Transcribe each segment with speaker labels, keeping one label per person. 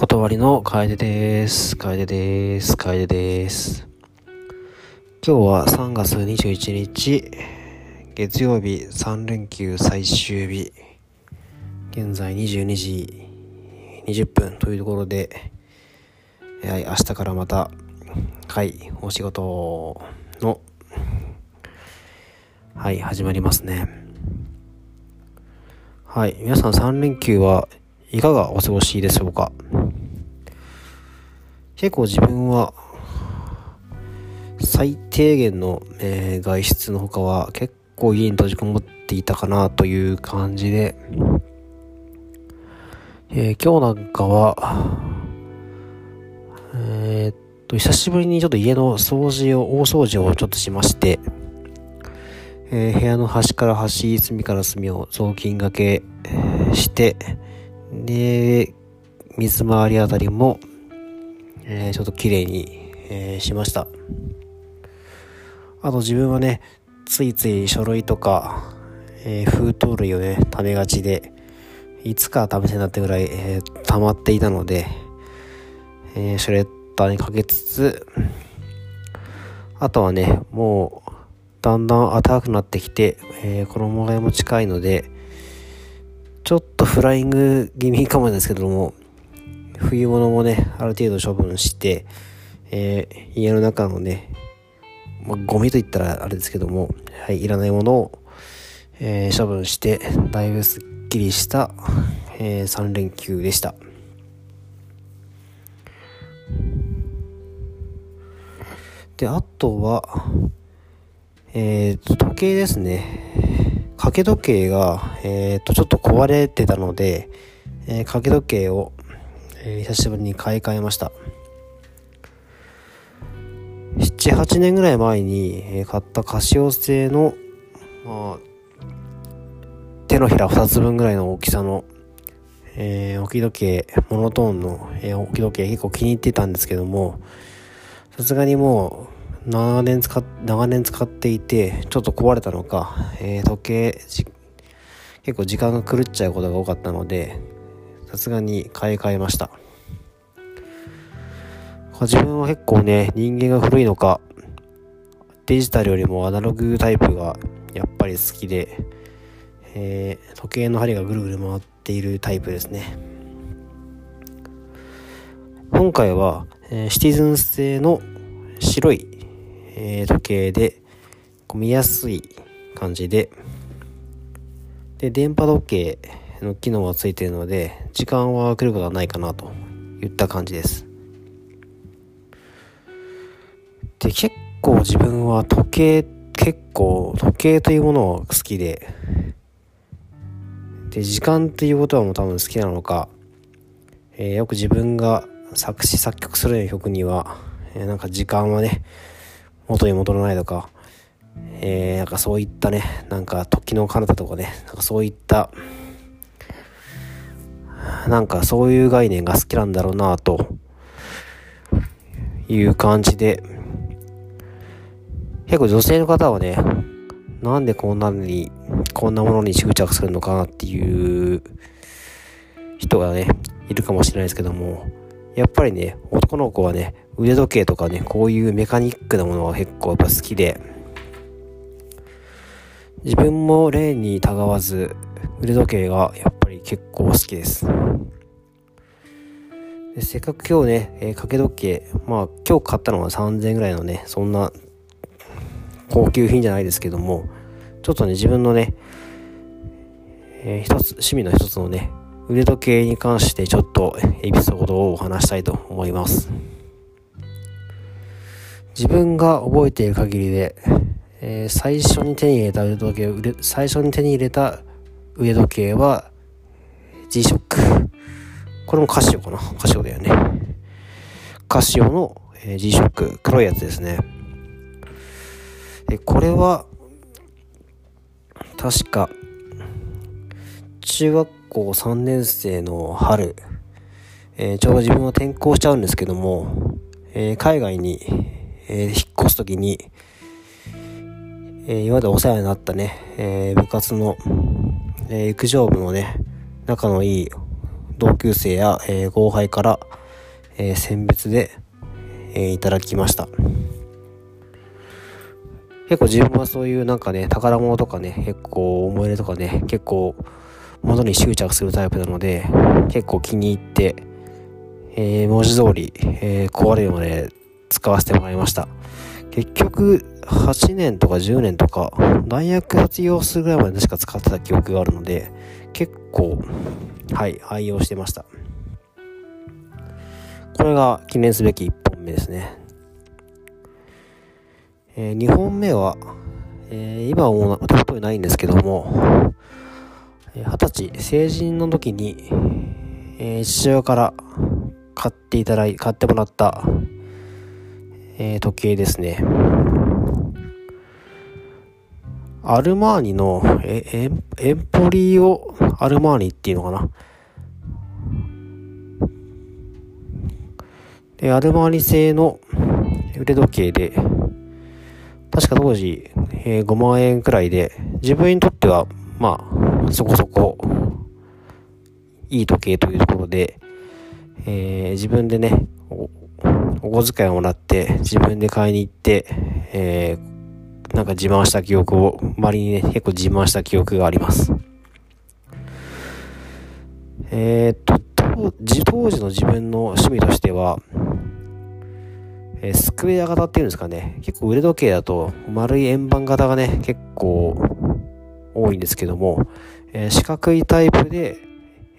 Speaker 1: 断りの楓です。楓です。楓です。今日は3月21日、月曜日3連休最終日、現在22時20分というところで、はい、明日からまた、はい、お仕事の、はい、始まりますね。はい、皆さん3連休はいかがお過ごしでしょうか？結構自分は最低限の、えー、外出の他は結構家に閉じこもっていたかなという感じで、えー、今日なんかは、えー、っと、久しぶりにちょっと家の掃除を、大掃除をちょっとしまして、えー、部屋の端から端、隅から隅を雑巾がけして、で、水回りあたりも、えー、ちょっと綺麗に、えー、しました。あと自分はね、ついつい書類とか、えー、封筒類をね、貯めがちで、いつか試せになってぐらい、えー、溜まっていたので、えー、シュレッダーにかけつつ、あとはね、もう、だんだん暖かくなってきて、えー、衣替えも近いので、ちょっとフライング気味かもですけども、冬物もね、ある程度処分して、えー、家の中のね、まあ、ゴミと言ったらあれですけども、はい、いらないものを、えー、処分して、だいぶすっきりした、えー、3連休でした。で、あとは、えっ、と、時計ですね。掛け時計が、えっ、と、ちょっと壊れてたので、え掛け時計を、えー、久しぶりに買い替えました。7、8年ぐらい前に、え、買ったカシオ製の、まあ、手のひら2つ分ぐらいの大きさの、えー、置き時計、モノトーンの、えー、置き時計結構気に入ってたんですけども、さすがにもう、長年使っ、長年使っていて、ちょっと壊れたのか、えー、時計、結構時間が狂っちゃうことが多かったので、さすがに買い替えました。自分は結構ね、人間が古いのか、デジタルよりもアナログタイプがやっぱり好きで、えー、時計の針がぐるぐる回っているタイプですね。今回は、えー、シティズン製の白い、えー、時計で、見やすい感じで、で、電波時計の機能がついているので、時間は来ることはないかなといった感じです。で、結構自分は時計、結構時計というものが好きで、で、時間っていうことはもう多分好きなのか、えー、よく自分が作詞作曲するような曲には、えー、なんか時間はね、元に戻らないとか、えー、なんかそういったね、なんか時の彼方とかね、なんかそういったなんかそういう概念が好きなんだろうなという感じで、結構女性の方はね、なんでこんなに、こんなものに執着するのかなっていう人がね、いるかもしれないですけども、やっぱりね、男の子はね、腕時計とかね、こういうメカニックなものが結構やっぱ好きで、自分も例にたがわず、腕時計がやっ結構好きです。でせっかく今日ね、えー、掛け時計、まあ今日買ったのは3000円ぐらいのね、そんな高級品じゃないですけども、ちょっとね、自分のね、えー、一つ、趣味の一つのね、腕時計に関してちょっとエピソードをお話したいと思います。自分が覚えている限りで、えー、最初に手に入れた腕時計、最初に手に入れた腕時計は G-SHOCK。これもカシオかな？カシオだよね。カシオの G-SHOCK。黒いやつですね。で、これは、確か、中学校3年生の春、えー、ちょうど自分は転校しちゃうんですけども、えー、海外に、えー、引っ越す時に、え今までお世話になったね、え部活のえー、陸上部のね、仲のいい同級生や、えー、後輩から、えー、選別で、え、いただきました。結構自分はそういうなんかね、宝物とかね、結構思い入れとかね、結構物に執着するタイプなので、結構気に入って、えー、文字通り、えー、壊れるまで使わせてもらいました。結局、8年とか10年とか、大学卒業するぐらいまでしか使ってた記憶があるので、結構、はい、愛用してました。これが記念すべき1本目ですね。えー、2本目は、えー、今はもう手元にないんですけども、二十歳、成人の時に、えー、父親から買っていただい、買ってもらった、えー、時計ですね。アルマーニの、え、エンエンポリオアルマーニっていうのかな？で、アルマーニ製の腕時計で、確か当時、えー、5万円くらいで、自分にとっては、まあ、そこそこ、いい時計というところで、えー、自分でねお、お小遣いをもらって、自分で買いに行って、えー、なんか自慢した記憶を、周りにね、結構自慢した記憶があります。えー、っと、当時の自分の趣味としては、えー、スクエア型っていうんですかね。結構腕時計だと丸い円盤型がね、結構多いんですけども、えー、四角いタイプで、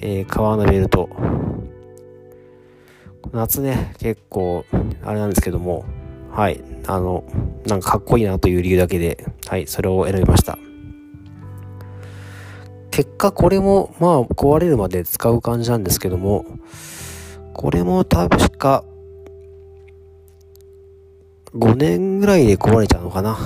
Speaker 1: えー、革のベルト。夏ね、結構、あれなんですけども、はい、あの、なんかかっこいいなという理由だけで、はい、それを選びました。結果これも、まあ、壊れるまで使う感じなんですけども、これも確か、5年ぐらいで壊れちゃうのかな。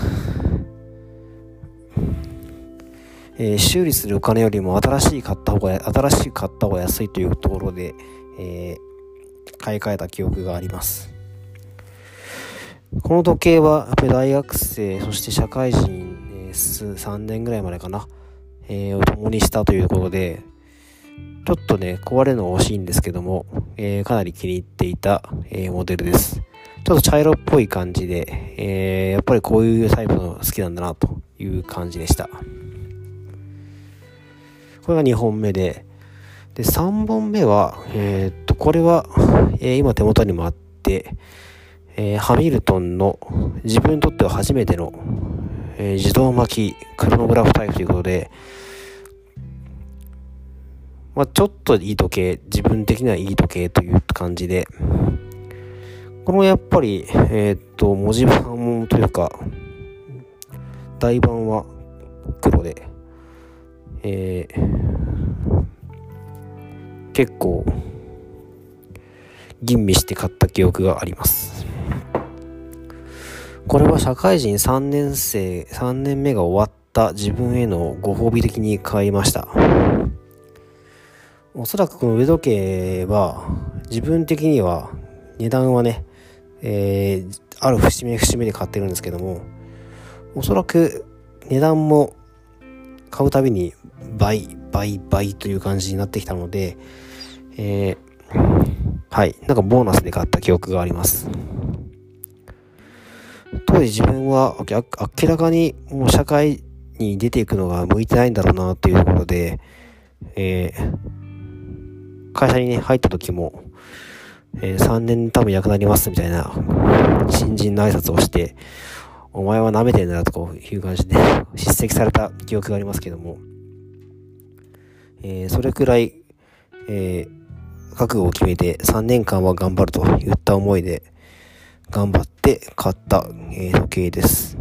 Speaker 1: えー、修理するお金よりも新しい買った方が、新しい買った方が安いというところで、えー、買い替えた記憶があります。この時計は、やっぱり大学生、そして社会人、えー、3年ぐらいまでかな、えー、を共にしたということで、ちょっとね、壊れるのは惜しいんですけども、えー、かなり気に入っていた、えー、モデルです。ちょっと茶色っぽい感じで、えー、やっぱりこういうタイプの好きなんだなという感じでした。これが2本目で、で、3本目は、えー、っと、これは、え、今手元にもあって、えー、ハミルトンの自分にとっては初めての、えー、自動巻きクロノグラフタイプということで、まあ、ちょっといい時計、自分的にはいい時計という感じで、このやっぱり、えー、っと、文字盤というか、台盤は黒で、えー、結構、吟味して買った記憶があります。これは社会人3年生、3年目が終わった自分へのご褒美的に買いました。おそらくこの腕時計は自分的には値段はね、えー、ある節目節目で買ってるんですけども、おそらく値段も買うたびに倍、倍、倍という感じになってきたので、えー、はい、なんかボーナスで買った記憶があります。当時自分は明らかにもう社会に出ていくのが向いてないんだろうなっていうところで、えー、会社にね、入った時も、えー、3年多分役なりますみたいな新人の挨拶をして、お前は舐めてんだという感じで叱責された記憶がありますけども、えー、それくらい、えー、覚悟を決めて3年間は頑張るといった思いで頑張って買った、え、時計です。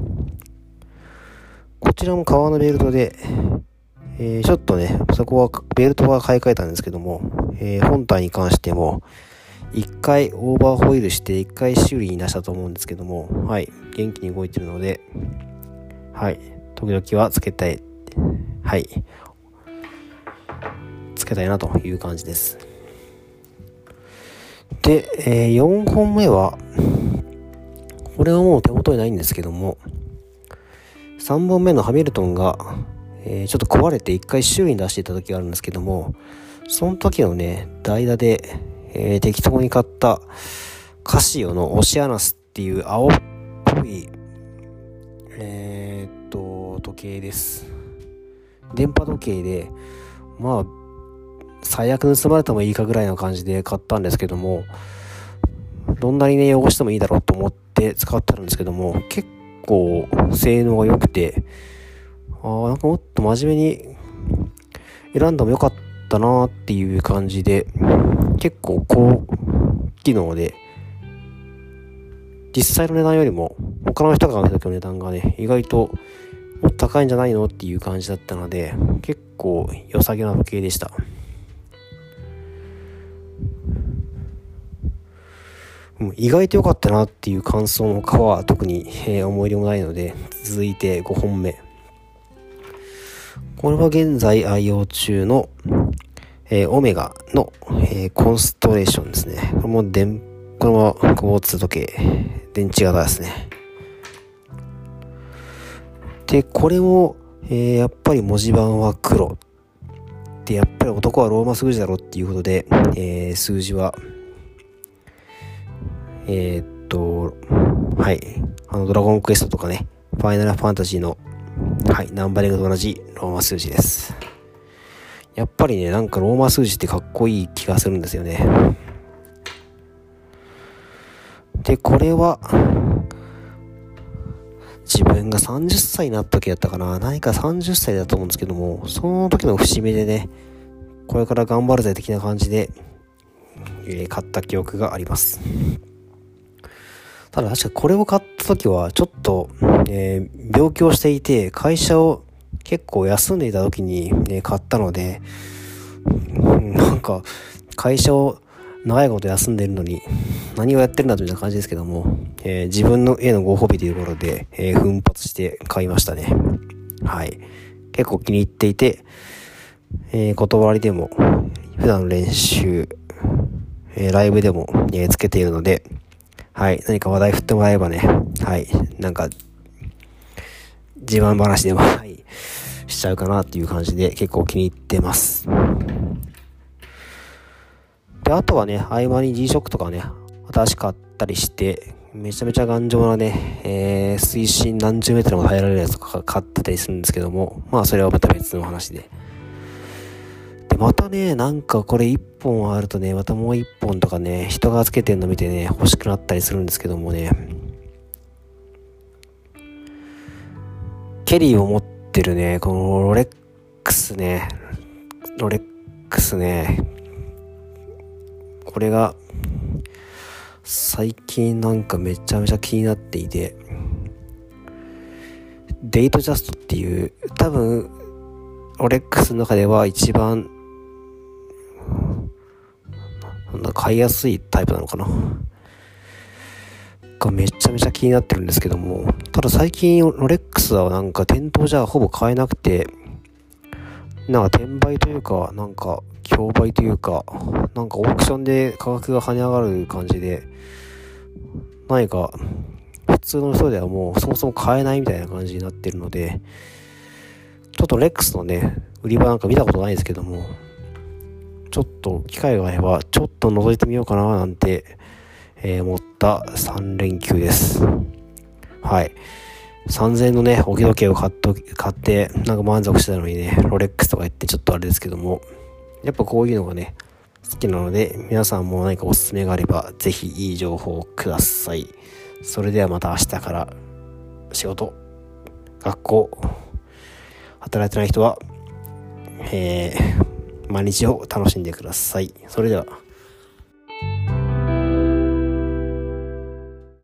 Speaker 1: こちらも革のベルトで、えー、ちょっとね、そこはベルトは買い替えたんですけども、えー、本体に関しても、一回オーバーホイールして一回修理に出したと思うんですけども、はい、元気に動いてるので、はい、時々はつけたい、はい、つけたいなという感じです。で、えー、4本目は、これはもう手元にないんですけども、3本目のハミルトンが、えー、ちょっと壊れて一回修理に出していた時があるんですけども、その時のね、代打で、えー、適当に買ったカシオのオシアナスっていう青っぽい、えー、っと、時計です。電波時計で、まあ、最悪盗まれてもいいかぐらいの感じで買ったんですけども、どんなにね、汚してもいいだろうと思って使ってるんですけども、結構性能が良くて、ああ、なんかもっと真面目に選んでもよかったなっていう感じで、結構高機能で、実際の値段よりも他の人が買う時の値段がね、意外ともっと高いんじゃないのっていう感じだったので、結構良さげな時計でした。意外と良かったなっていう感想の他は特に、えー、思い入れもないので、続いて5本目。これは現在愛用中の、えー、オメガの、えー、コンストレーションですね。これも電、これも交通時計、電池型ですね。で、これも、えー、やっぱり文字盤は黒。で、やっぱり男はローマ数字だろっていうことで、えー、数字はえー、っと、はい。あの、ドラゴンクエストとかね、ファイナルファンタジーの、はい、ナンバリングと同じローマ数字です。やっぱりね、なんかローマ数字ってかっこいい気がするんですよね。で、これは、自分が30歳になった時だったかな。何か30歳だと思うんですけども、その時の節目でね、これから頑張るぜ的な感じで、え、買った記憶があります。ただ確かこれを買った時はちょっと、えー、病気をしていて会社を結構休んでいた時に、ね、買ったので、なんか会社を長いこと休んでるのに何をやってるんだというな感じですけども、えー、自分の絵のご褒美というところで、えー、奮発して買いましたね。はい。結構気に入っていて、えー、断りでも、普段の練習、えー、ライブでも、えー、つけているので、はい、何か話題振ってもらえばね、はい、なんか、自慢話でも、はい、しちゃうかなっていう感じで結構気に入ってます。で、あとはね、合間に G-SHOCK とかね、新しかったりして、めちゃめちゃ頑丈なね、えー、水深何十メートルも耐えられるやつとか買ってたりするんですけども、まあそれはまた別の話で。またね、なんかこれ1本あるとね、またもう1本とかね、人がつけてんの見てね、欲しくなったりするんですけどもね、ケリーを持ってるね、このロレックスね、ロレックスね、これが、最近なんかめちゃめちゃ気になっていて、デイトジャストっていう、多分、ロレックスの中では一番買いやすいタイプなのかな？がめちゃめちゃ気になってるんですけども、ただ最近ロレックスはなんか店頭じゃほぼ買えなくて、なんか転売というか、なんか競売というか、なんかオークションで価格が跳ね上がる感じで、何か普通の人ではもうそもそも買えないみたいな感じになってるので、ちょっとレックスのね、売り場なんか見たことないですけども、ちょっと機会があれば、ちょっと覗いてみようかななんて、えー、思った3連休です。はい。3000円のね、置き時計を買っと買って、なんか満足してたのにね、ロレックスとか言ってちょっとあれですけども、やっぱこういうのがね、好きなので、皆さんも何かおすすめがあれば、ぜひいい情報をください。それではまた明日から仕事、学校、働いてない人は、えー、毎日を楽しんでください。それでは。